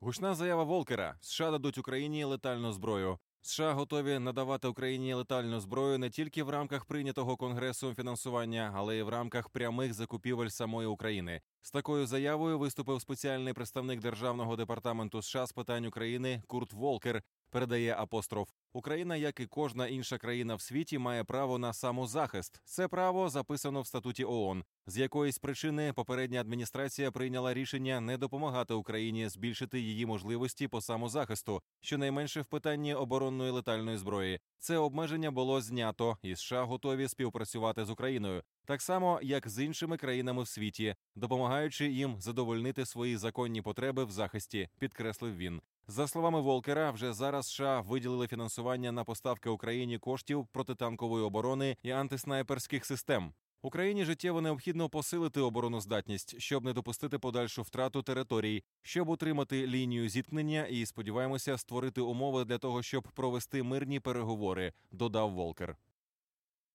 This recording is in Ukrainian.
Гучна заява Волкера: США дадуть Україні летальну зброю. США готові надавати Україні летальну зброю не тільки в рамках прийнятого конгресом фінансування, але й в рамках прямих закупівель самої України. З такою заявою виступив спеціальний представник державного департаменту США з питань України Курт Волкер. Передає апостроф. Україна, як і кожна інша країна в світі, має право на самозахист. Це право записано в статуті ООН. З якоїсь причини попередня адміністрація прийняла рішення не допомагати Україні збільшити її можливості по самозахисту, щонайменше в питанні оборонної летальної зброї. Це обмеження було знято, і США готові співпрацювати з Україною, так само як з іншими країнами в світі, допомагаючи їм задовольнити свої законні потреби в захисті, підкреслив він. За словами Волкера, вже зараз США виділили фінансування на поставки Україні коштів протитанкової оборони і антиснайперських систем. Україні життєво необхідно посилити обороноздатність, щоб не допустити подальшу втрату територій, щоб утримати лінію зіткнення і сподіваємося створити умови для того, щоб провести мирні переговори. Додав Волкер.